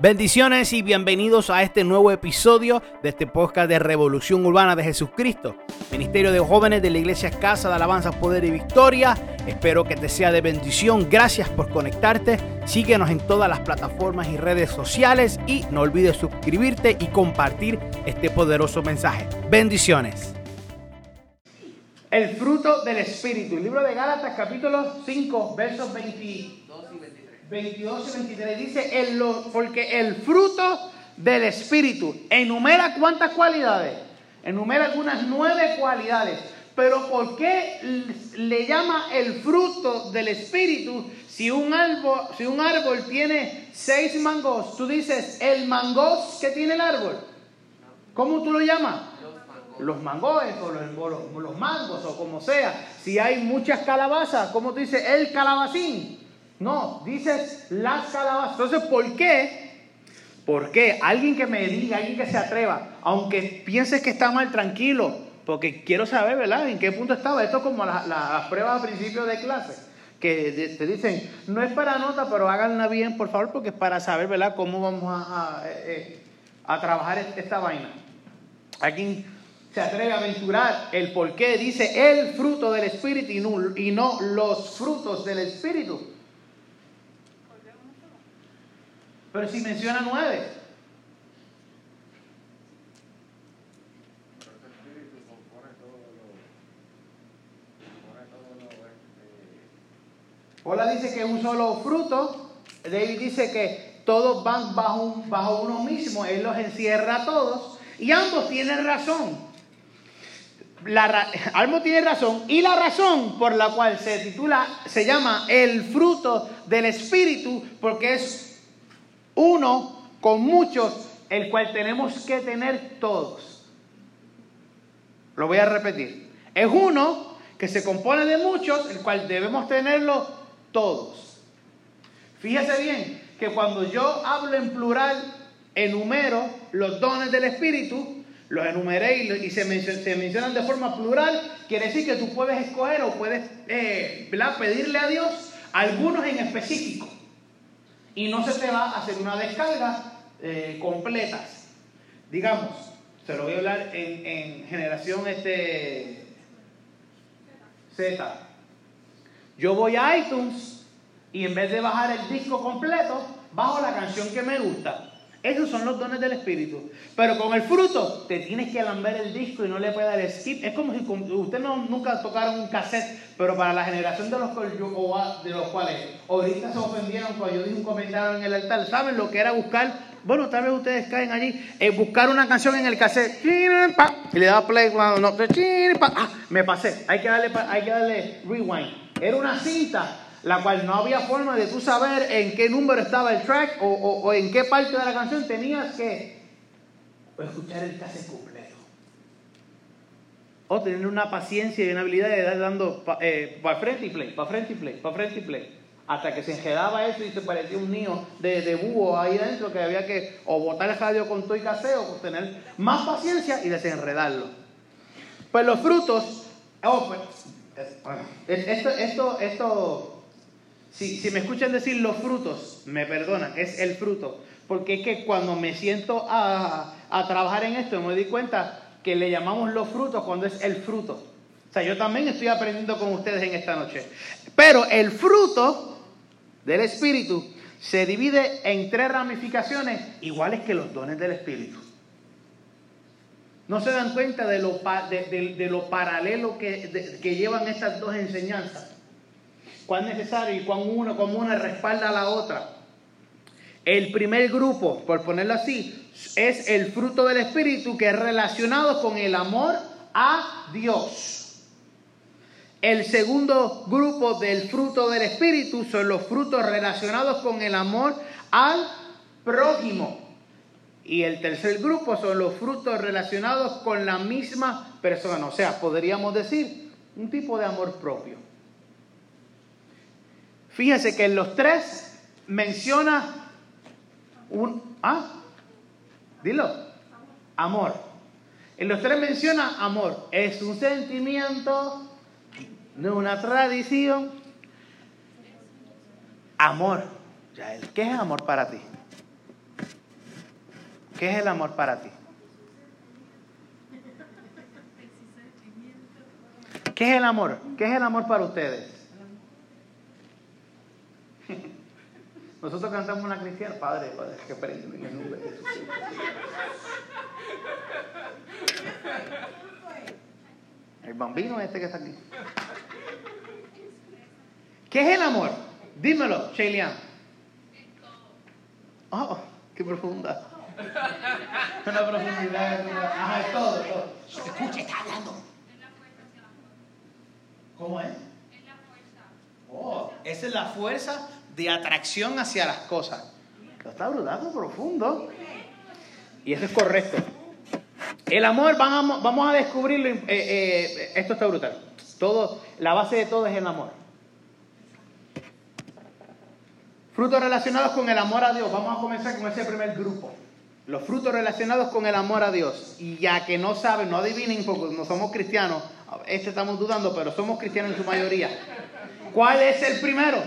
Bendiciones y bienvenidos a este nuevo episodio de este podcast de Revolución Urbana de Jesucristo, Ministerio de Jóvenes de la Iglesia Casa de Alabanza, Poder y Victoria. Espero que te sea de bendición. Gracias por conectarte. Síguenos en todas las plataformas y redes sociales y no olvides suscribirte y compartir este poderoso mensaje. Bendiciones. El fruto del Espíritu. El libro de Gálatas capítulo 5 versos 22 y 23. 22 y 23 dice, el, porque el fruto del Espíritu enumera cuántas cualidades, enumera algunas nueve cualidades, pero ¿por qué le llama el fruto del Espíritu si un árbol, si un árbol tiene seis mangos? Tú dices, el mangos que tiene el árbol. ¿Cómo tú lo llamas? Los mangos o los, los, mangos o como sea. Si hay muchas calabazas, ¿cómo tú dices? El calabacín. No, dices las calabazas. Entonces, ¿por qué? ¿Por qué? Alguien que me diga, alguien que se atreva, aunque pienses que está mal, tranquilo, porque quiero saber, ¿verdad? ¿En qué punto estaba? Esto es como las pruebas a principio de clase, que te dicen, no es para nota, pero háganla bien, por favor, porque es para saber, ¿verdad?, cómo vamos a, eh, a trabajar esta vaina. Alguien se atreve a aventurar el por qué dice el fruto del Espíritu y no los frutos del Espíritu. Pero si menciona nueve. Hola dice que un solo fruto. David dice que todos van bajo, bajo uno mismo. Él los encierra a todos. Y ambos tienen razón. La, ambos tienen razón. Y la razón por la cual se titula, se llama el fruto del Espíritu, porque es uno con muchos, el cual tenemos que tener todos. Lo voy a repetir. Es uno que se compone de muchos, el cual debemos tenerlo todos. Fíjese bien que cuando yo hablo en plural, enumero los dones del Espíritu, los enumeré y, se, mencionan de forma plural, quiere decir que tú puedes escoger o puedes eh, pedirle a Dios algunos en específico y no se te va a hacer una descarga eh, completa. Digamos, se lo voy a hablar en, generación este Z. Yo voy a iTunes y en vez de bajar el disco completo, bajo la canción que me gusta. Esos son los dones del Espíritu. Pero con el fruto, te tienes que alamber el disco y no le puedes dar skip. Es como si usted no, nunca tocaron un cassette, pero para la generación de los, de los cuales ahorita se ofendieron cuando yo dije un comentario en el altar, ¿saben lo que era buscar? Bueno, tal vez ustedes caen allí, eh, buscar una canción en el cassette, y le daba play cuando no, ah, me pasé, hay que darle, hay que darle rewind. Era una cinta la cual no había forma de tú saber en qué número estaba el track o, en qué parte de la canción tenías que escuchar el cassette completo. O tener una paciencia y una habilidad de dar dando eh, para frente y play, para frente y play, para frente y play. Hasta que se enjedaba eso y se parecía un niño de, de búho ahí dentro que había que o botar el radio con todo y caseo o tener más paciencia y desenredarlo. Pues los frutos, oh, pues, esto, esto, esto si, me escuchan decir los frutos, me perdonan, es el fruto. Porque es que cuando me siento a, trabajar en esto, me di cuenta que le llamamos los frutos cuando es el fruto. O sea, yo también estoy aprendiendo con ustedes en esta noche. Pero el fruto del Espíritu se divide en tres ramificaciones iguales que los dones del Espíritu. No se dan cuenta de lo, de, lo paralelo que, que llevan estas dos enseñanzas cuán necesario y cuán uno, como una respalda a la otra. El primer grupo, por ponerlo así, es el fruto del Espíritu que es relacionado con el amor a Dios. El segundo grupo del fruto del Espíritu son los frutos relacionados con el amor al prójimo. Y el tercer grupo son los frutos relacionados con la misma persona. O sea, podríamos decir un tipo de amor propio. Fíjese que en los tres menciona un... ¿Ah? Dilo. Amor. En los tres menciona amor. Es un sentimiento, no una tradición. Amor. ¿Qué es amor para ti? ¿Qué es el amor para ti? ¿Qué es el amor? ¿Qué es el amor para ustedes? Nosotros cantamos una cristiana, Padre, Padre, que prende en el Jesús. El bambino este que está aquí. ¿Qué es el amor? Dímelo, Shelian. Oh, qué profunda. Una profundidad. Ajá, es todo, todo. Escucha, está hablando. ¿Cómo es? Es la fuerza. Oh, esa es la fuerza de atracción hacia las cosas. Lo está brudando profundo. Y eso es correcto. El amor, vamos, vamos a descubrirlo. Eh, eh, esto está brutal. Todo, la base de todo es el amor. Frutos relacionados con el amor a Dios. Vamos a comenzar con ese primer grupo. Los frutos relacionados con el amor a Dios. Y ya que no saben, no adivinen porque no somos cristianos. Este estamos dudando, pero somos cristianos en su mayoría. ¿Cuál es el primero?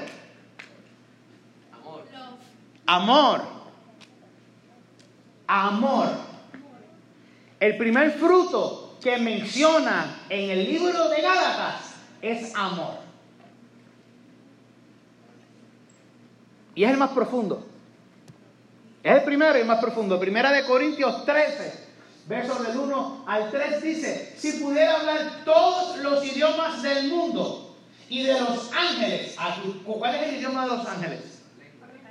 Amor. Amor. El primer fruto que menciona en el libro de Gálatas es amor. Y es el más profundo. Es el primero y el más profundo. Primera de Corintios 13, versos del 1 al 3 dice, si pudiera hablar todos los idiomas del mundo y de los ángeles, ¿cuál es el idioma de los ángeles?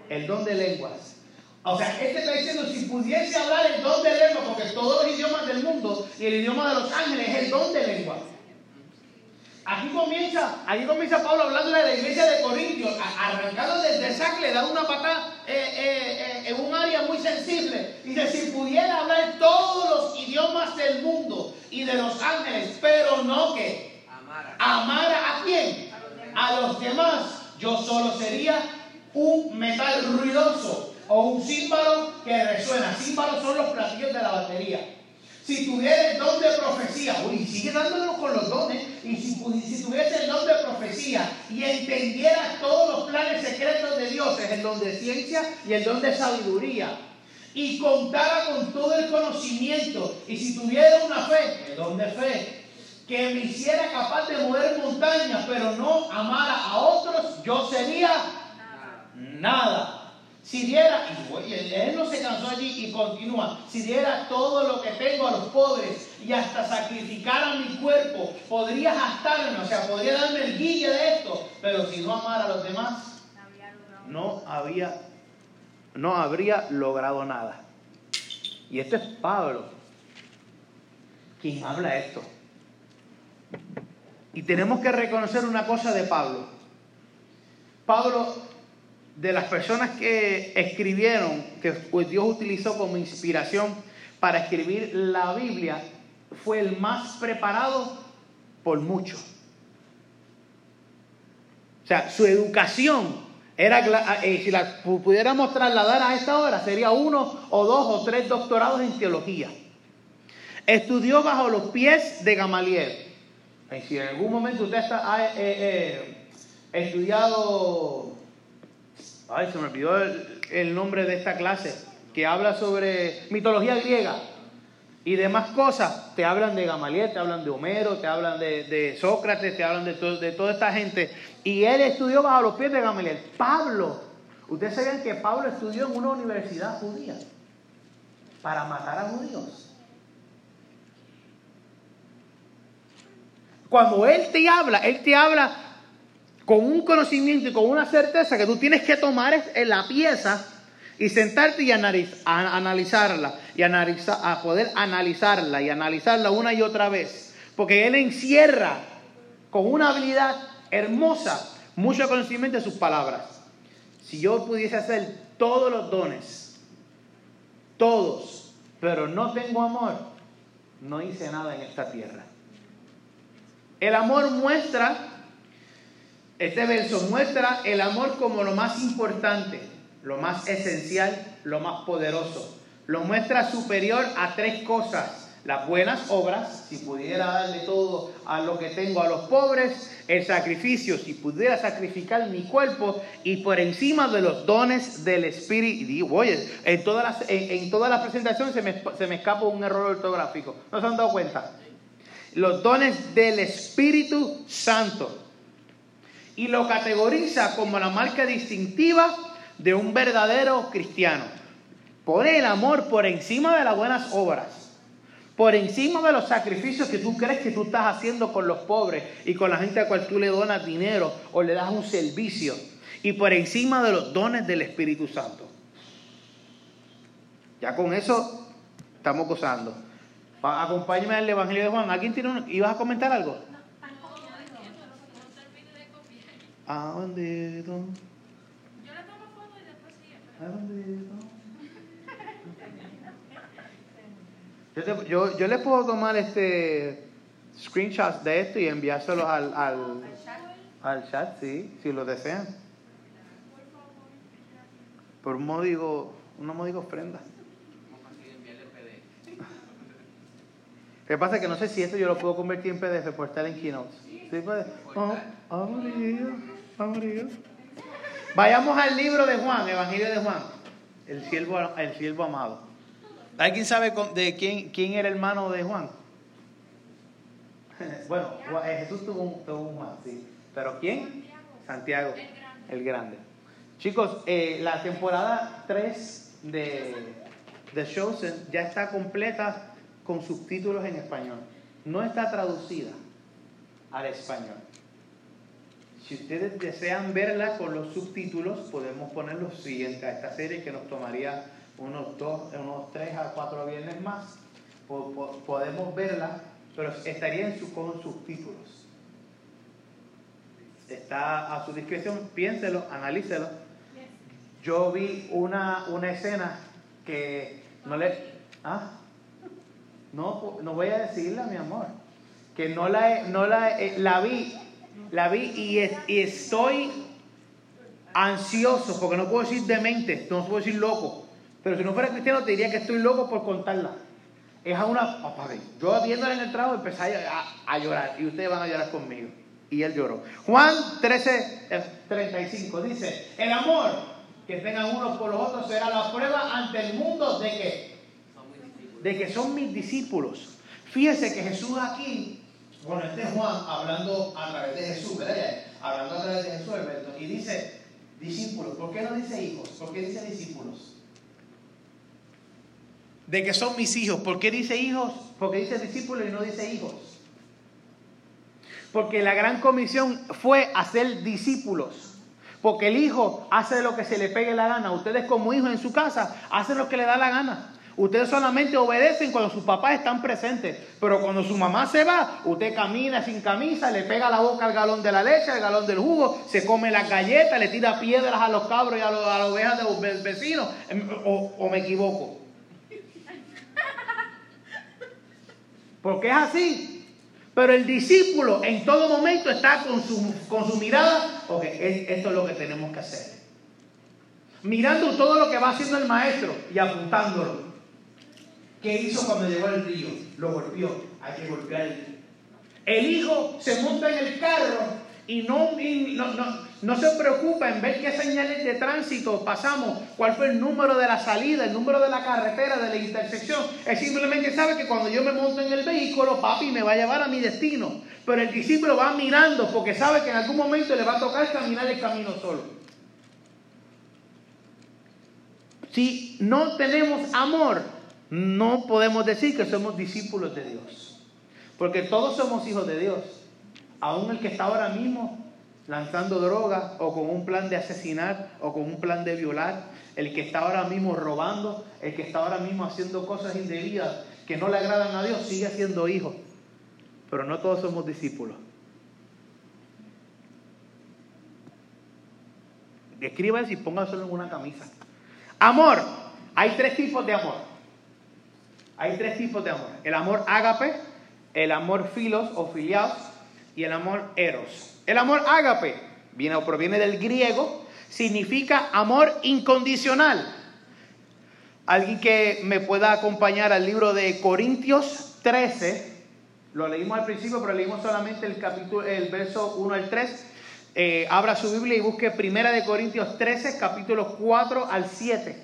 El don de lenguas. O sea, este está diciendo, si pudiese hablar el don de lenguas, porque todos los idiomas del mundo y el idioma de los ángeles es el don de lenguas. Aquí comienza, aquí comienza Pablo hablando de la iglesia de Corintios, arrancando desde sac, le da una patada eh, eh, eh, en un área muy sensible. Dice, si pudiera hablar todos los idiomas del mundo y de los ángeles, pero no que amara a quién? A los demás, yo solo sería un metal ruidoso o un símbolo que resuena. Símbolos son los platillos de la batería. Si tuviera el don de profecía, uy, sigue dándonos con los dones, y si, si tuviese el don de profecía y entendiera todos los planes secretos de Dios, es el don de ciencia y el don de sabiduría, y contara con todo el conocimiento, y si tuviera una fe, el don de fe, que me hiciera capaz de mover montañas, pero no amara a otros, yo sería nada. Si diera, y él no se cansó allí y continúa, si diera todo lo que tengo a los pobres y hasta sacrificara mi cuerpo, podría gastarme, o sea, podría darme el guille de esto, pero si no amara a los demás, no había, no habría logrado nada. Y esto es Pablo quien habla esto. Y tenemos que reconocer una cosa de Pablo. Pablo de las personas que escribieron, que pues, Dios utilizó como inspiración para escribir la Biblia, fue el más preparado por mucho. O sea, su educación era, eh, si la pudiéramos trasladar a esta hora, sería uno o dos o tres doctorados en teología. Estudió bajo los pies de Gamaliel. Y si en algún momento usted ha eh, eh, estudiado Ay, se me olvidó el, nombre de esta clase, que habla sobre mitología griega y demás cosas. Te hablan de Gamaliel, te hablan de Homero, te hablan de, Sócrates, te hablan de, de toda esta gente. Y él estudió bajo los pies de Gamaliel. Pablo, ustedes saben que Pablo estudió en una universidad judía para matar a judíos. Cuando Él te habla, Él te habla con un conocimiento y con una certeza que tú tienes que tomar en la pieza y sentarte y analizarla y a poder analizarla y analizarla una y otra vez. Porque Él encierra con una habilidad hermosa mucho conocimiento de sus palabras. Si yo pudiese hacer todos los dones, todos, pero no tengo amor, no hice nada en esta tierra. El amor muestra este verso muestra el amor como lo más importante, lo más esencial, lo más poderoso. Lo muestra superior a tres cosas. las buenas obras, si pudiera darle todo a lo que tengo a los pobres, el sacrificio, si pudiera sacrificar mi cuerpo y por encima de los dones del Espíritu. Y oye, en todas las, en, todas las presentaciones se me, se me escapa un error ortográfico. ¿No se han dado cuenta? Los dones del Espíritu Santo. Y lo categoriza como la marca distintiva de un verdadero cristiano. Pone el amor por encima de las buenas obras por encima de los sacrificios que tú crees que tú estás haciendo con los pobres y con la gente a cual tú le donas dinero o le das un servicio, y por encima de los dones del Espíritu Santo. Ya con eso estamos gozando. Acompáñame al Evangelio de Juan. ¿Alguien tiene un... ¿Ibas a comentar algo? ¿A dónde? Yo le tomo foto y después ¿A dónde? Yo, yo, yo, le puedo tomar este screenshots de esto y enviárselos al, al, al chat, sí, si lo desean. Por un módico, una módico ofrenda. ¿Qué pasa? Que no sé si esto yo lo puedo convertir en PDF por estar en Keynote. ¿Sí puede? Oh, Vayamos al libro de Juan, Evangelio de Juan, el siervo, el siervo amado. ¿Alguien sabe de quién, quién era hermano de Juan? bueno, eh, Jesús tuvo un, tuvo sí. ¿Pero quién? Santiago, el grande. Chicos, eh, la temporada 3 de The Chosen ya está completa con subtítulos en español. No está traducida al español. Si ustedes desean verla con los subtítulos, podemos poner los siguientes a esta serie que nos tomaría unos dos, unos tres a cuatro viernes más, podemos verla, pero estaría en su, con subtítulos. Está a su discreción, piénselo, analícelo. Yo vi una, una escena que no le... ¿ah? No, no voy a decirla, mi amor. Que no la, no la, eh, la vi, la vi y, y estoy ansioso, porque no puedo decir demente, no puedo decir loco pero si no fuera cristiano te diría que estoy loco por contarla. Es a una... Papá, yo viéndola en el trabajo empecé a, llorar y ustedes van a llorar conmigo. Y él lloró. Juan 13, 35 dice, el amor que tengan unos por los otros será la prueba ante el mundo de que, de que son mis discípulos. Fíjese que Jesús aquí, bueno, este es Juan hablando a través de Jesús, ¿verdad? Hablando a través de Jesús, Alberto, y dice discípulos. ¿Por qué no dice hijos? ¿Por qué dice discípulos? de que son mis hijos. ¿Por qué dice hijos? Porque dice discípulos y no dice hijos. Porque la gran comisión fue hacer discípulos. Porque el hijo hace lo que se le pegue la gana. Ustedes como hijos en su casa hacen lo que le da la gana. Ustedes solamente obedecen cuando sus papás están presentes. Pero cuando su mamá se va, usted camina sin camisa, le pega la boca al galón de la leche, al galón del jugo, se come las galletas, le tira piedras a los cabros y a, las ovejas de los vecinos. Em, o me equivoco. Porque es así. Pero el discípulo en todo momento está con su, con su mirada, ok, esto es lo que tenemos que hacer. Mirando todo lo que va haciendo el maestro y apuntándolo. ¿Qué hizo cuando llegó al río? Lo golpeó. Hay que golpear el hijo se monta en el carro y no, no, se preocupa en ver qué señales de tránsito pasamos, cuál fue el número de la salida, el número de la carretera, de la intersección. Él simplemente sabe que cuando yo me monto en el vehículo, papi me va a llevar a mi destino. Pero el discípulo va mirando porque sabe que en algún momento le va a tocar caminar el camino solo. Si no tenemos amor, no podemos decir que somos discípulos de Dios. Porque todos somos hijos de Dios aún el que está ahora mismo lanzando droga o con un plan de asesinar o con un plan de violar, el que está ahora mismo robando, el que está ahora mismo haciendo cosas indebidas que no le agradan a Dios, sigue siendo hijo. Pero no todos somos discípulos. Escriba y póngaselo en una camisa. Amor. Hay tres tipos de amor. Hay tres tipos de amor. El amor ágape, el amor filos o filiados y el amor eros. El amor ágape viene o proviene del griego, significa amor incondicional. Alguien que me pueda acompañar al libro de Corintios, 13, lo leímos al principio, pero leímos solamente el capítulo, el verso 1 al 3. Eh, abra su Biblia y busque Primera de Corintios 13, capítulos 4 al 7.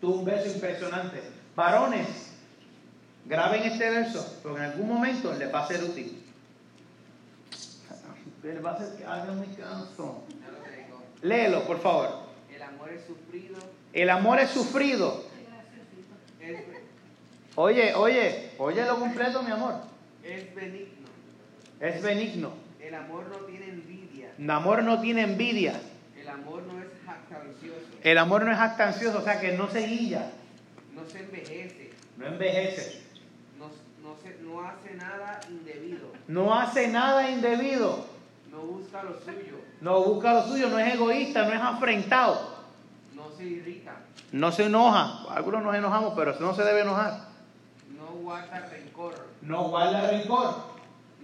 Tuvo un verso impresionante. Varones, graben este verso, porque en algún momento les va a ser útil. Les va a ser que hagan mi canso. Léelo, por favor. El amor es sufrido. El amor es sufrido. Oye, oye, oye lo completo, mi amor. es benigno. Es benigno. El amor no tiene envidia. El amor no tiene envidia. El amor no es jactancioso. El amor no es actancioso, o sea que no se guilla, No se envejece. no envejece, No, no, se, no hace nada indebido. no hace nada indebido, No busca lo suyo. no busca lo suyo, no es egoísta, no es afrentado, No se irrita. no se enoja. Algunos nos enojamos, pero no se debe enojar. No guarda rencor. No guarda rencor,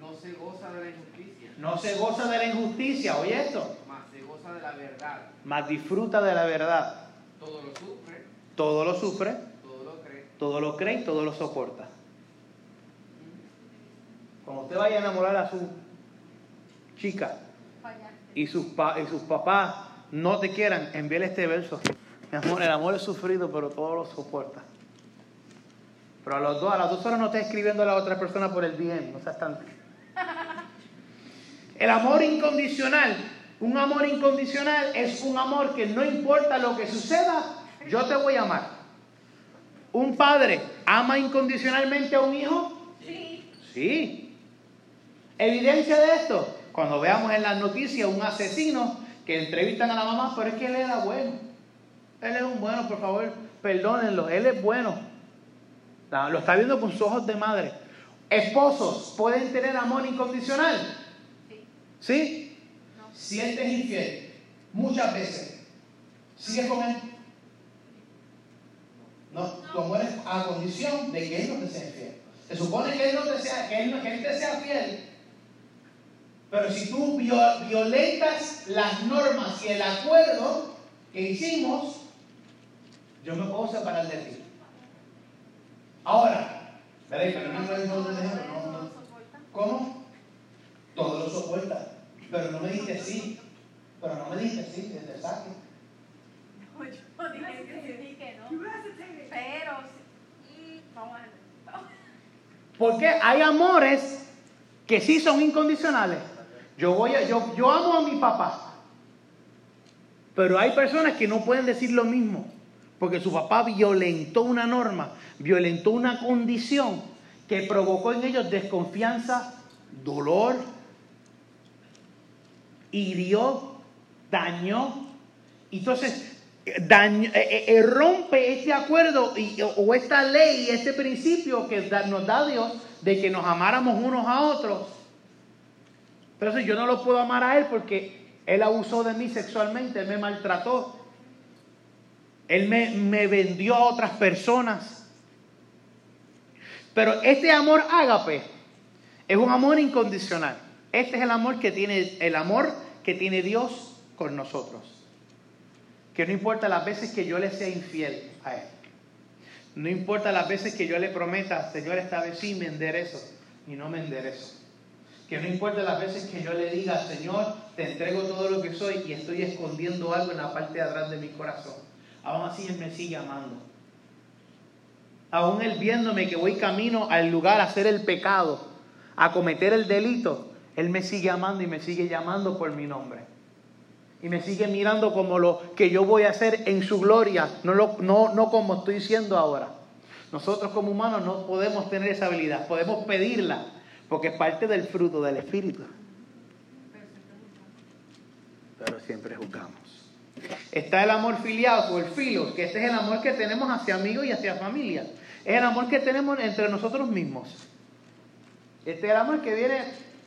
No se goza de la injusticia. no se goza de la injusticia, oye esto, Mas se goza de la verdad. mas disfruta de la verdad. Todo lo sufre. Todo lo sufre, Todo lo cree. y todo lo soporta. Cuando usted vaya a enamorar a su chica y sus, y sus papás no te quieran, envíale este verso. Mi amor, el amor es sufrido, pero todo lo soporta. Pero a, los dos, a las dos horas no estés escribiendo a la otra persona por el DM, no seas tan... El amor incondicional, un amor incondicional es un amor que no importa lo que suceda, yo te voy a amar. Un padre ama incondicionalmente a un hijo, Sí. Sí. Evidencia de esto, cuando veamos en las noticias un asesino que entrevistan a la mamá, pero es que él era bueno. Él es un bueno, por favor, perdónenlo, él es bueno. Lo está viendo con sus ojos de madre. Esposos pueden tener amor incondicional. Sí. ¿Sí? No. Si él te es infiel, muchas veces, ¿sigues con él? No, tu amor es a condición de que él no te sea infiel. Se supone que él no te sea, que él, que él te sea fiel. Pero si tú vio- violentas las normas y el acuerdo que hicimos, yo me puedo separar de ti. Ahora, ¿verdad? Pero no me dijo no, no. ¿Cómo? Todo lo soporta. Pero no me dice sí. Pero no me dice sí, que te saque. No, yo dije que sí, dije que no. Pero, sí, mm, vamos a ver. Porque hay amores que sí son incondicionales. Yo voy yo, yo amo a mi papá. Pero hay personas que no pueden decir lo mismo. Porque su papá violentó una norma, violentó una condición que provocó en ellos desconfianza, dolor, hirió, dañó. Entonces, daño- eh, eh, rompe este acuerdo y- o esta ley, este principio que nos da Dios de que nos amáramos unos a otros. Pero si yo no lo puedo amar a Él porque Él abusó de mí sexualmente, Él me maltrató, Él me, me vendió a otras personas. Pero este amor ágape es un amor incondicional. Este es el amor que tiene el amor que tiene Dios con nosotros. Que no importa las veces que yo le sea infiel a él. No importa las veces que yo le prometa, Señor, esta vez sí me enderezo y no me enderezo. Que no importa las veces que yo le diga, Señor, te entrego todo lo que soy y estoy escondiendo algo en la parte de atrás de mi corazón. Aún así Él me sigue amando. Aún Él viéndome que voy camino al lugar a hacer el pecado, a cometer el delito, Él me sigue amando y me sigue llamando por mi nombre. Y me sigue mirando como lo que yo voy a hacer en su gloria, no, lo- no, no como estoy siendo ahora. Nosotros como humanos no podemos tener esa habilidad, podemos pedirla, porque es parte del fruto del Espíritu. Pero siempre juzgamos. Está el amor filiado o el filo, que este es el amor que tenemos hacia amigos y hacia familia. Es el amor que tenemos entre nosotros mismos. Este es el amor que viene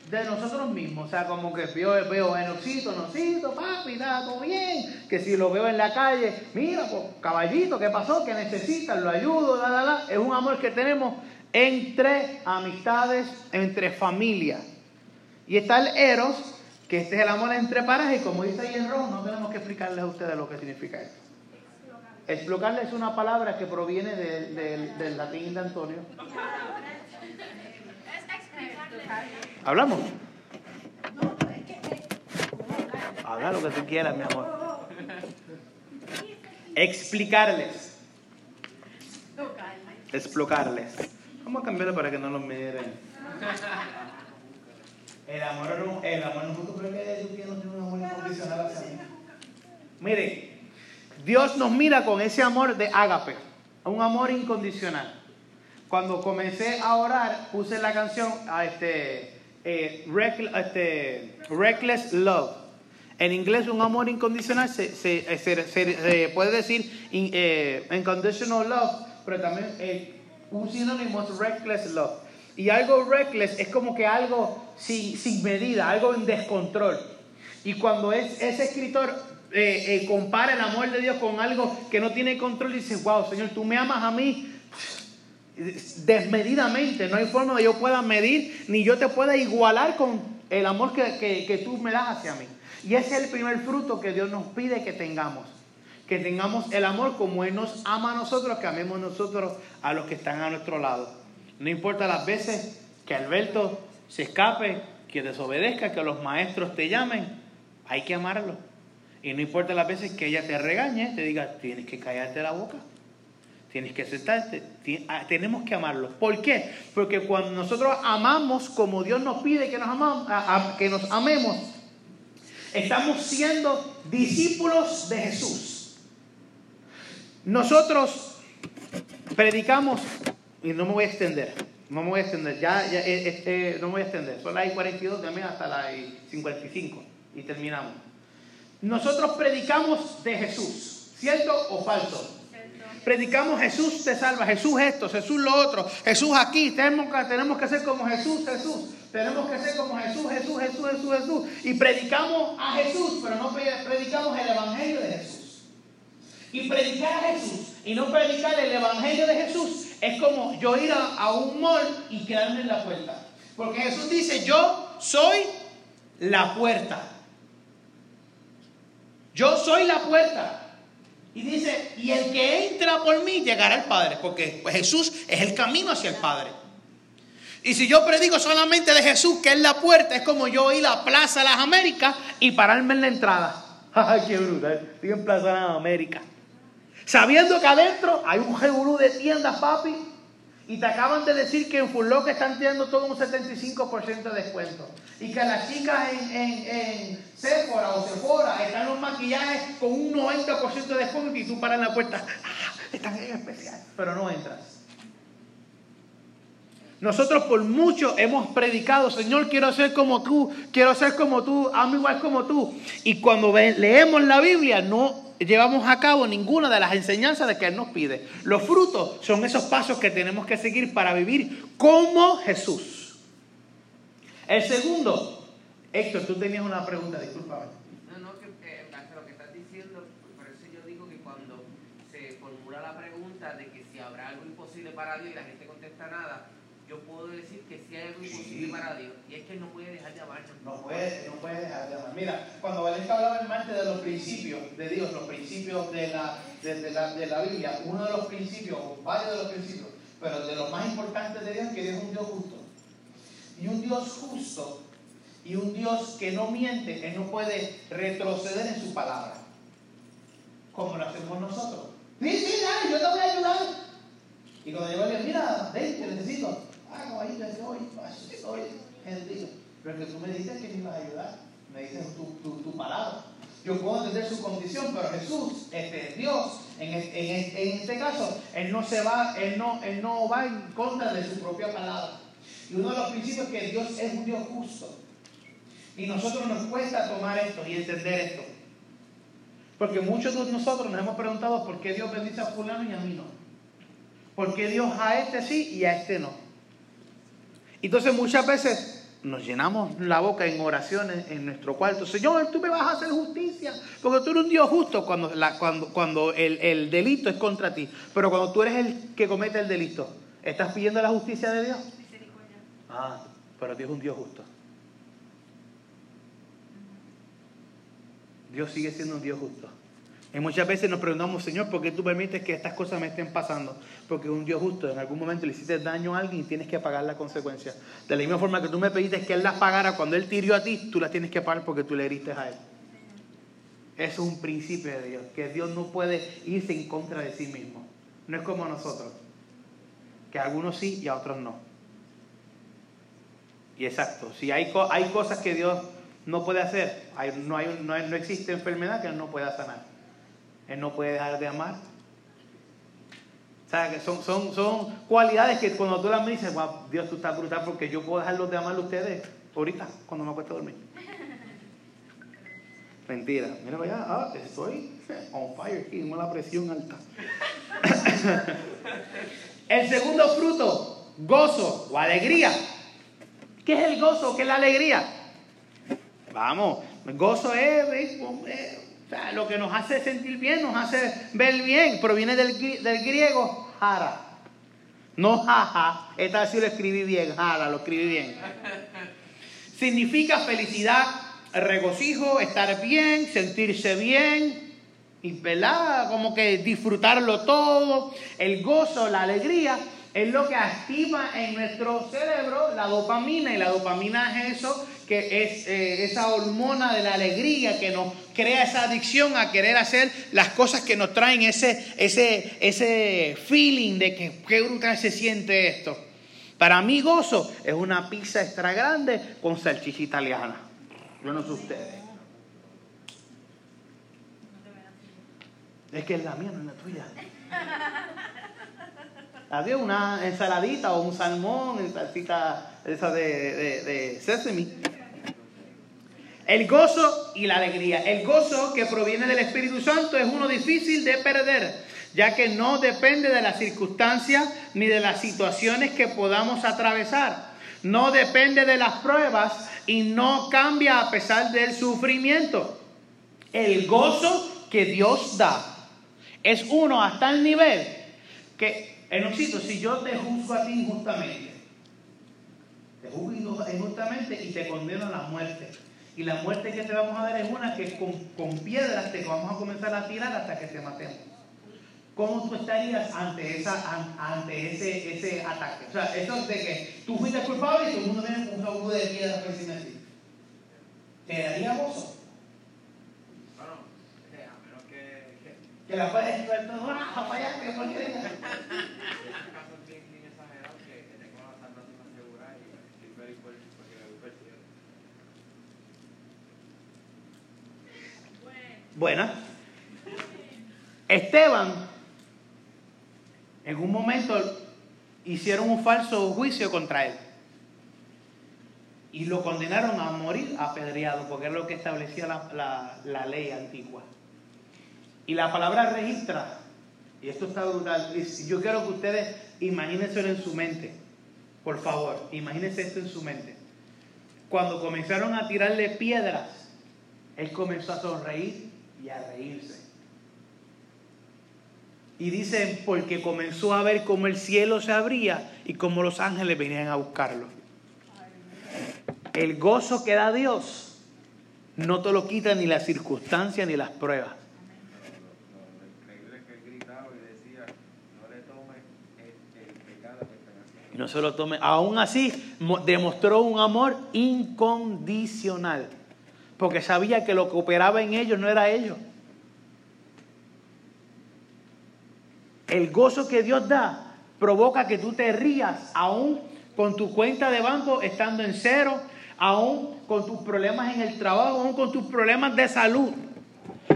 de nosotros mismos. O sea, como que veo, veo a Enocito, Nocito, papi, está todo bien. Que si lo veo en la calle, mira, pues, caballito, ¿qué pasó? ¿Qué necesitas? Lo ayudo, la, la, la. Es un amor que tenemos entre amistades, entre familia. Y está el Eros, que este es el amor entre parejas. Y como dice ahí en rojo, no tenemos que explicarles a ustedes lo que significa esto. Explocarle es una palabra que proviene de- de- del latín de Antonio. ¿Hablamos? Habla lo que tú quieras, mi amor. Explicarles. Explocarles. Vamos a cambiarlo para que no lo miren. El amor no, el amor no justo, pero que no tiene un amor incondicional hacia mí. Mire, Dios nos mira con ese amor de ágape, un amor incondicional. Cuando comencé a orar, puse la canción a este, eh, este, Reckless Love. En inglés, un amor incondicional se, se, se, puede decir in, eh, unconditional love, pero también eh, un sinónimo es reckless love. Y algo reckless es como que algo sin, sin medida, algo en descontrol. Y cuando es, ese escritor eh, eh, compara el amor de Dios con algo que no tiene control, dice, wow, Señor, tú me amas a mí desmedidamente. No hay forma de yo pueda medir, ni yo te pueda igualar con el amor que, que, que tú me das hacia mí. Y ese es el primer fruto que Dios nos pide que tengamos. Que tengamos el amor como Él nos ama a nosotros, que amemos nosotros a los que están a nuestro lado. No importa las veces que Alberto se escape, que desobedezca, que los maestros te llamen, hay que amarlo. Y no importa las veces que ella te regañe, te diga, tienes que callarte la boca, tienes que sentarte, ah, tenemos que amarlo. ¿Por qué? Porque cuando nosotros amamos como Dios nos pide que nos, amamos, que nos amemos, estamos siendo discípulos de Jesús. Nosotros predicamos y no me voy a extender. No me voy a extender. Ya, ya eh, eh, no me voy a extender. Son las 42 también hasta las 55. Y terminamos. Nosotros predicamos de Jesús. ¿Cierto o falso? Predicamos Jesús te salva, Jesús esto, Jesús lo otro, Jesús aquí, tenemos que, tenemos que ser como Jesús, Jesús, tenemos que ser como Jesús, Jesús, Jesús, Jesús, Jesús. Y predicamos a Jesús, pero no predicamos el Evangelio de Jesús. Y predicar a Jesús y no predicar el Evangelio de Jesús es como yo ir a, un mall y quedarme en la puerta. Porque Jesús dice, yo soy la puerta. Yo soy la puerta. Y dice, y el que entra por mí llegará al Padre, porque Jesús es el camino hacia el Padre. Y si yo predico solamente de Jesús, que es la puerta, es como yo ir a la Plaza de las Américas y pararme en la entrada. ¡Ay, qué brutal! Estoy en Plaza de las Américas. Sabiendo que adentro hay un revolú de tiendas, papi, y te acaban de decir que en Fullock están teniendo todo un 75% de descuento. Y que las chicas en, en, en Sephora o Sephora están los maquillajes con un 90% de descuento y tú paras en la puerta. Ah, están en especial, pero no entras. Nosotros por mucho hemos predicado, Señor, quiero ser como tú, quiero ser como tú, amo igual como tú. Y cuando leemos la Biblia no llevamos a cabo ninguna de las enseñanzas de que Él nos pide. Los frutos son esos pasos que tenemos que seguir para vivir como Jesús. El segundo, Héctor, tú tenías una pregunta, disculpa. No, no, que eh, lo que estás diciendo, por eso yo digo que cuando se formula la pregunta de que si habrá algo imposible para Dios y la gente contesta nada, yo puedo decir que si hay algo imposible para Dios, y es que no puede dejar de amarnos. No puede, no puede dejar de amar. Mira, cuando Valencia hablaba el martes de los principios de Dios, los principios de la, de, la, de la Biblia, uno de los principios, o varios de los principios, pero de los más importantes de Dios es que Dios es un Dios justo. Y un Dios justo y un Dios que no miente, Él no puede retroceder en su palabra, como lo hacemos nosotros. Sí, sí, dale, yo te voy a ayudar. Y cuando yo le mira, ven, te necesito hago ahí, yo soy, soy gentil. Pero que tú me dices que me ibas a ayudar, me dices tu, tu, tu palabra. Yo puedo entender su condición, pero Jesús, este, Dios, en, en, en, este caso, Él no se va, él no, él no va en contra de su propia palabra. Y uno de los principios es que Dios es un Dios justo. Y nosotros nos cuesta tomar esto y entender esto. Porque muchos de nosotros nos hemos preguntado por qué Dios bendice a fulano y a mí no. ¿Por qué Dios a este sí y a este no? Entonces muchas veces nos llenamos la boca en oraciones en nuestro cuarto. Señor, tú me vas a hacer justicia, porque tú eres un Dios justo cuando, cuando, cuando el, el, delito es contra ti. Pero cuando tú eres el que comete el delito, ¿estás pidiendo la justicia de Dios? Ah, pero Dios es un Dios justo. Dios sigue siendo un Dios justo. Y muchas veces nos preguntamos, Señor, ¿por qué tú permites que estas cosas me estén pasando? Porque un Dios justo, en algún momento le hiciste daño a alguien y tienes que pagar la consecuencia. De la misma forma que tú me pediste que Él las pagara cuando Él tiró a ti, tú las tienes que pagar porque tú le heriste a Él. Eso es un principio de Dios, que Dios no puede irse en contra de sí mismo. No es como nosotros, que a algunos sí y a otros no. Y exacto, si hay, hay cosas que Dios no puede hacer, no, hay, no, no existe enfermedad que Él no pueda sanar. Él no puede dejar de amar. O sea, que son, son, son cualidades que cuando tú las me dices, wow, Dios, tú estás brutal porque yo puedo dejarlos de amar a ustedes ahorita, cuando me acuesto a dormir. Mentira. Mira allá, ah, estoy on fire aquí, tengo la presión alta. el segundo fruto, gozo o alegría. ¿Qué es el gozo? ¿Qué es la alegría? Vamos, gozo es, es lo que nos hace sentir bien, nos hace ver bien, proviene del, del griego jara. No jaja, esta sí lo escribí bien, jara, lo escribí bien. Significa felicidad, regocijo, estar bien, sentirse bien, y ¿verdad? como que disfrutarlo todo, el gozo, la alegría, es lo que activa en nuestro cerebro la dopamina, y la dopamina es eso que es eh, esa hormona de la alegría que nos crea esa adicción a querer hacer las cosas que nos traen ese, ese, ese feeling de que qué brutal se siente esto. Para mí gozo es una pizza extra grande con salchicha italiana. Yo no sé ustedes. Es que es la mía, no es la tuya. Había una ensaladita o un salmón en salsita esa de, de, de sesame. El gozo y la alegría. El gozo que proviene del Espíritu Santo es uno difícil de perder, ya que no depende de las circunstancias ni de las situaciones que podamos atravesar. No depende de las pruebas y no cambia a pesar del sufrimiento. El gozo que Dios da es uno hasta el nivel que, Enocito, si yo te juzgo a ti injustamente, te juzgo injustamente y te condeno a la muerte y la muerte que te vamos a dar es una que con, con piedras te vamos a comenzar a tirar hasta que te matemos. ¿Cómo tú estarías ante, esa, ante ese, ese ataque? O sea, eso de que tú fuiste culpable y todo el mundo viene con un saludo de piedra por encima de ti. ¿Te daría gozo? Bueno, a menos que... Que, que la puedes ver todo, ¡ah, para allá, que porquería! Bueno, Esteban, en un momento hicieron un falso juicio contra él y lo condenaron a morir apedreado, porque es lo que establecía la, la ley antigua. Y la palabra registra, y esto está brutal, yo quiero que ustedes imagínense en su mente, por favor, imagínense esto en su mente. Cuando comenzaron a tirarle piedras, él comenzó a sonreír y a reírse. Y dicen, porque comenzó a ver cómo el cielo se abría y cómo los ángeles venían a buscarlo. El gozo que da Dios no te lo quita ni las circunstancias ni las pruebas. No se lo tome. Aún así, demostró un amor incondicional porque sabía que lo que operaba en ellos no era ellos. El gozo que Dios da provoca que tú te rías aún con tu cuenta de banco estando en cero, aún con tus problemas en el trabajo, aún con tus problemas de salud,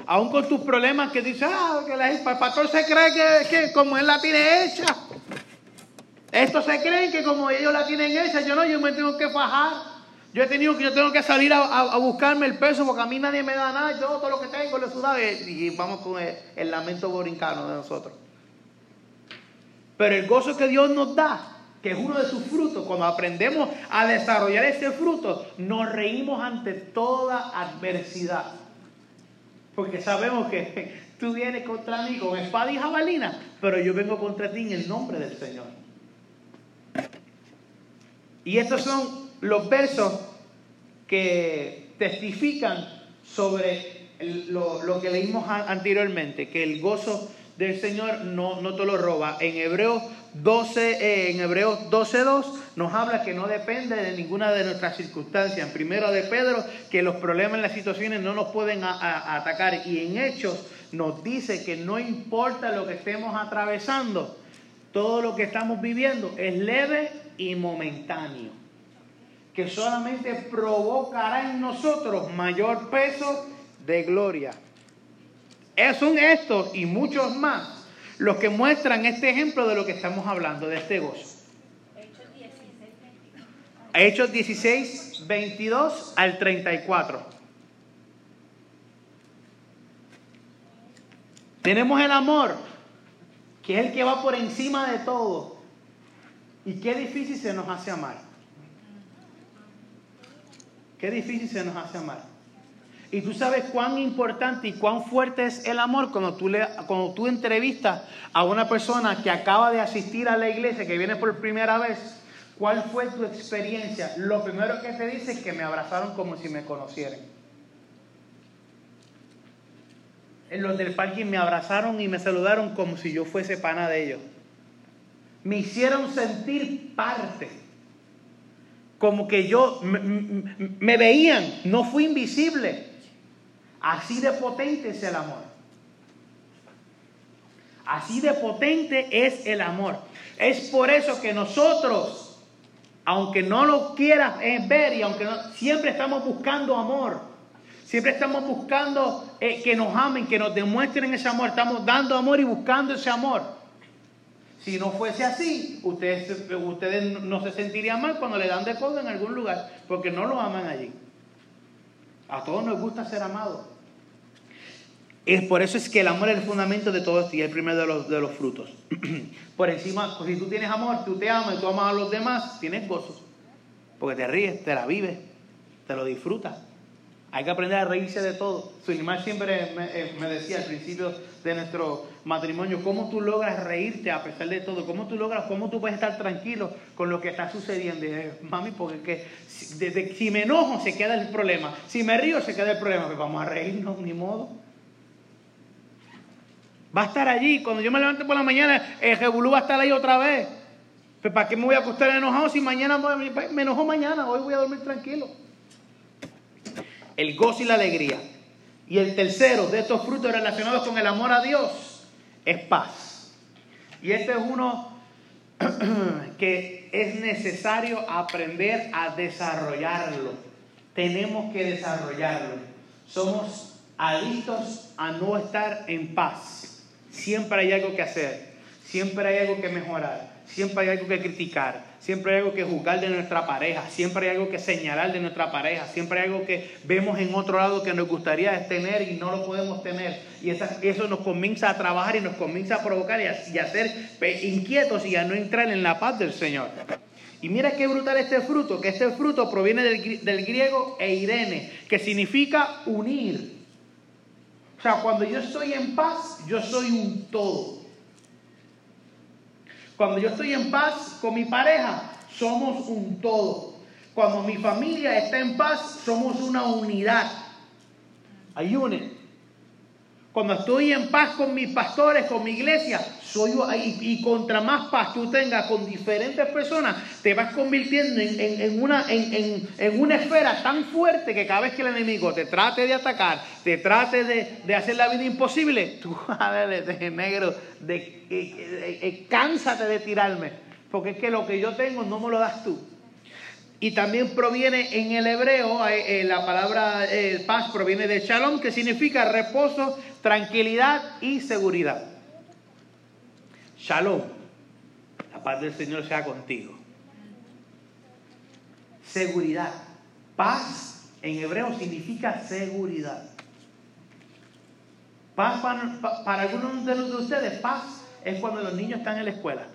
aún con tus problemas que dices, ah, que el pastor se cree que, que como él la tiene hecha. Estos se creen que como ellos la tienen hecha, yo no, yo me tengo que fajar. Yo he tenido que, yo tengo que salir a, buscarme el peso porque a mí nadie me da nada. Yo todo lo que tengo lo sudado y, vamos con el, lamento borincano de nosotros. Pero el gozo que Dios nos da, que es uno de sus frutos, cuando aprendemos a desarrollar ese fruto, nos reímos ante toda adversidad. Porque sabemos que tú vienes contra mí con espada y jabalina, pero yo vengo contra ti en el nombre del Señor. Y estos son los versos que testifican sobre lo, lo, que leímos anteriormente, que el gozo del Señor no, no te lo roba. En Hebreos 12, eh, en Hebreos 12.2 nos habla que no depende de ninguna de nuestras circunstancias. En primero de Pedro, que los problemas, las situaciones no nos pueden atacar. Y en Hechos nos dice que no importa lo que estemos atravesando, todo lo que estamos viviendo es leve y momentáneo. Que solamente provocará en nosotros mayor peso de gloria. Son estos y muchos más los que muestran este ejemplo de lo que estamos hablando, de este gozo. Hechos 16, 22 al 34. Tenemos el amor, que es el que va por encima de todo. Y qué difícil se nos hace amar. Qué difícil se nos hace amar. Y tú sabes cuán importante y cuán fuerte es el amor cuando tú, le, cuando tú entrevistas a una persona que acaba de asistir a la iglesia, que viene por primera vez. ¿Cuál fue tu experiencia? Lo primero que te dice es que me abrazaron como si me conocieran. En los del parking me abrazaron y me saludaron como si yo fuese pana de ellos. Me hicieron sentir parte. Como que yo me, me veían, no fui invisible. Así de potente es el amor. Así de potente es el amor. Es por eso que nosotros, aunque no lo quieras ver y aunque siempre estamos buscando amor, siempre estamos buscando eh, que nos amen, que nos demuestren ese amor, estamos dando amor y buscando ese amor. Si no fuese así, ustedes, ustedes no se sentirían mal cuando le dan de codo en algún lugar, porque no lo aman allí. A todos nos gusta ser amados. Es por eso es que el amor es el fundamento de todo esto y el primero de los, de los frutos. por encima, si tú tienes amor, tú te amas y tú amas a los demás, tienes gozo. Porque te ríes, te la vives, te lo disfrutas. Hay que aprender a reírse de todo. Su animal siempre me, eh, me, decía al principio de nuestro matrimonio, cómo tú logras reírte a pesar de todo, cómo tú logras, cómo tú puedes estar tranquilo con lo que está sucediendo. Mami, porque que, si me enojo se queda el problema, si me río se queda el problema, pues vamos a reírnos, ni modo. Va a estar allí. Cuando yo me levante por la mañana, el Jebulú va a estar ahí otra vez. Pues, ¿Para qué me voy a acostar enojado si mañana me enojo mañana? Hoy voy a dormir tranquilo el gozo y la alegría. Y el tercero de estos frutos relacionados con el amor a Dios es paz. Y este es uno que es necesario aprender a desarrollarlo. Tenemos que desarrollarlo. Somos adictos a no estar en paz. Siempre hay algo que hacer. Siempre hay algo que mejorar. Siempre hay algo que criticar siempre hay algo que juzgar de nuestra pareja, siempre hay algo que señalar de nuestra pareja, siempre hay algo que vemos en otro lado que nos gustaría tener y no lo podemos tener. Y eso nos comienza a trabajar y nos comienza a provocar y a, ser inquietos y a no entrar en la paz del Señor. Y mira qué brutal este fruto, que este fruto proviene del, del griego eirene, que significa unir. O sea, cuando yo estoy en paz, yo soy un todo. Cuando yo estoy en paz con mi pareja, somos un todo. Cuando mi familia está en paz, somos una unidad. Ayúne. Cuando estoy en paz con mis pastores, con mi iglesia, soy y, y contra más paz tú tengas con diferentes personas, te vas convirtiendo en, una, en, una esfera tan fuerte que cada vez que el enemigo te trate de atacar, te trate de, hacer la vida imposible, tú, a ver, negro, de, eh, eh, eh, cánsate de tirarme, porque es que lo que yo tengo no me lo das tú. Y también proviene en el hebreo, la palabra paz proviene de shalom, que significa reposo, tranquilidad y seguridad. Shalom, la paz del Señor sea contigo. Seguridad. Paz en hebreo significa seguridad. Paz para, algunos de ustedes, paz es cuando los niños están en la escuela.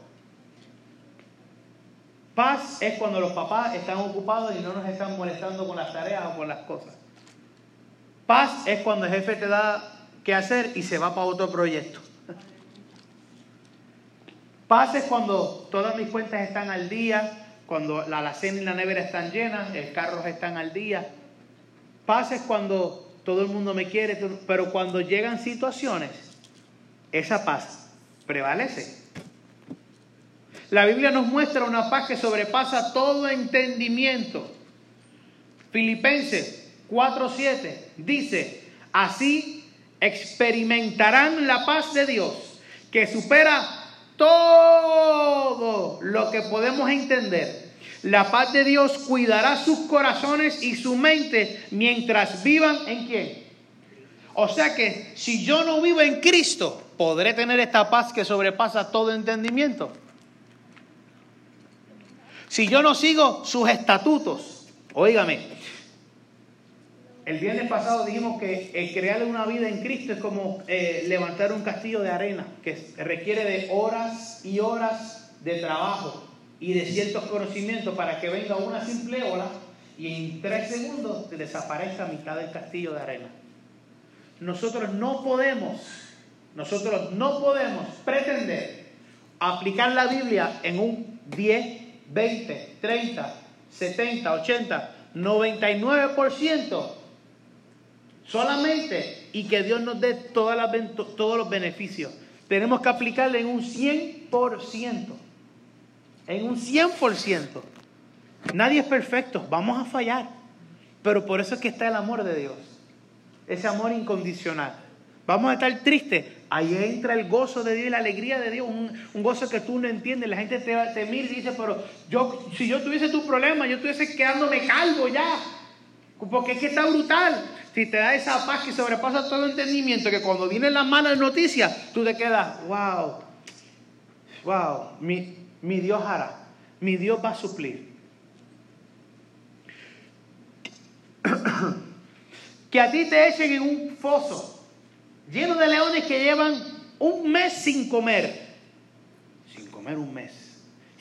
Paz es cuando los papás están ocupados y no nos están molestando con las tareas o con las cosas. Paz es cuando el jefe te da qué hacer y se va para otro proyecto. Paz es cuando todas mis cuentas están al día, cuando la alacena y la nevera están llenas, el carro están al día. Paz es cuando todo el mundo me quiere, pero cuando llegan situaciones, esa paz prevalece. La Biblia nos muestra una paz que sobrepasa todo entendimiento. Filipenses 4:7 dice, así experimentarán la paz de Dios, que supera todo lo que podemos entender. La paz de Dios cuidará sus corazones y su mente mientras vivan en quién. O sea que si yo no vivo en Cristo, podré tener esta paz que sobrepasa todo entendimiento. Si yo no sigo sus estatutos, óigame, el viernes pasado dijimos que crear una vida en Cristo es como eh, levantar un castillo de arena, que requiere de horas y horas de trabajo y de ciertos conocimientos para que venga una simple ola y en tres segundos te desaparezca mitad del castillo de arena. Nosotros no podemos, nosotros no podemos pretender aplicar la Biblia en un 10, 20, 30, 70, 80, 99% solamente y que Dios nos dé todos los beneficios. Tenemos que aplicarle en un 100%. En un 100%. Nadie es perfecto, vamos a fallar. Pero por eso es que está el amor de Dios. Ese amor incondicional. Vamos a estar tristes. Ahí entra el gozo de Dios y la alegría de Dios. Un, gozo que tú no entiendes. La gente te, te mira y dice, pero yo, si yo tuviese tu problema, yo estuviese quedándome calvo ya. Porque es que está brutal. Si te da esa paz que sobrepasa todo entendimiento, que cuando vienen las malas noticias, tú te quedas, wow, wow, mi, mi Dios hará, mi Dios va a suplir. que a ti te echen en un foso lleno de leones que llevan un mes sin comer. Sin comer un mes.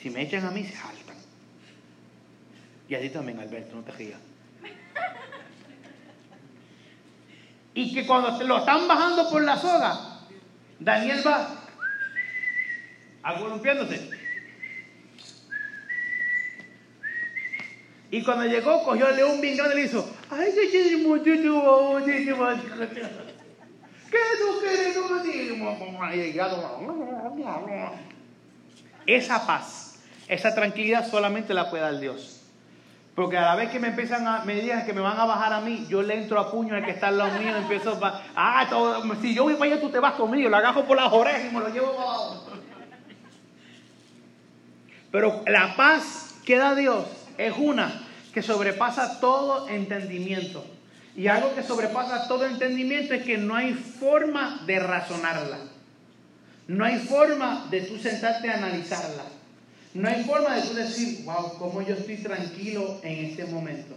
Si me echan a mí, se saltan. Y a ti también, Alberto, no te rías. Y que cuando lo están bajando por la soga, Daniel va agolumpiándose. Y cuando llegó, cogió el león bien grande y le hizo, ay, ¿qué? Esa paz, esa tranquilidad solamente la puede dar Dios. Porque a la vez que me empiezan a, me digan que me van a bajar a mí, yo le entro a puño al que está al lado mío empiezo a, ah, si yo voy para allá, tú te vas conmigo, lo agajo por las orejas y me lo llevo abajo. Pero la paz que da Dios es una que sobrepasa todo entendimiento. Y algo que sobrepasa todo entendimiento es que no hay forma de razonarla. No hay forma de tú sentarte a analizarla. No hay forma de tú decir, wow, cómo yo estoy tranquilo en este momento.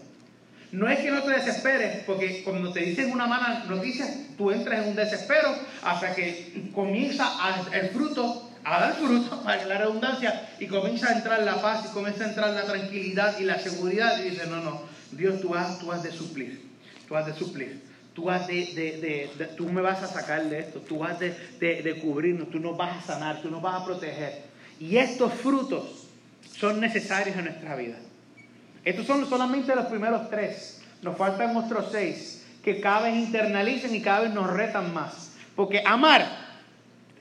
No es que no te desesperes, porque cuando te dicen una mala noticia, tú entras en un desespero hasta que comienza el fruto a dar fruto, para la redundancia, y comienza a entrar la paz y comienza a entrar la tranquilidad y la seguridad. Y dice, no, no, Dios, tú has, tú has de suplir, tú has de suplir. Tú, has de, tú me vas a sacar de esto, tú has de cubrirnos, tú nos vas a sanar, tú nos vas a proteger. Y estos frutos son necesarios en nuestra vida. Estos son solamente los primeros tres. Nos faltan otros seis que cada vez internalicen y cada vez nos retan más. Porque amar,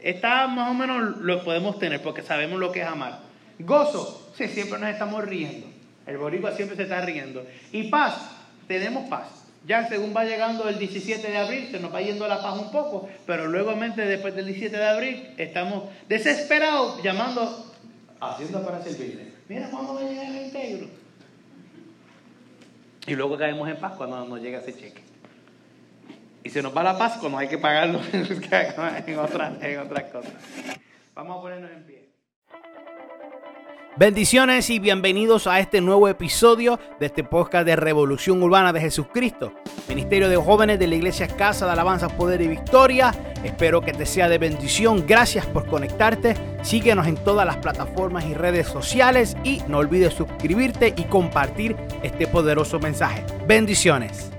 está más o menos lo podemos tener porque sabemos lo que es amar. Gozo, sí, siempre nos estamos riendo. El boricua siempre se está riendo. Y paz, tenemos paz. Ya según va llegando el 17 de abril, se nos va yendo la paz un poco, pero luego después del 17 de abril estamos desesperados llamando, haciendo para servirle. Mira cuándo va a llegar el integro. Y luego caemos en paz cuando nos llega ese cheque. Y se nos va la paz cuando hay que pagarlo en otras, en otras cosas. Vamos a ponernos en pie. Bendiciones y bienvenidos a este nuevo episodio de este podcast de Revolución Urbana de Jesucristo, Ministerio de Jóvenes de la Iglesia Casa de Alabanza, Poder y Victoria. Espero que te sea de bendición. Gracias por conectarte. Síguenos en todas las plataformas y redes sociales y no olvides suscribirte y compartir este poderoso mensaje. Bendiciones.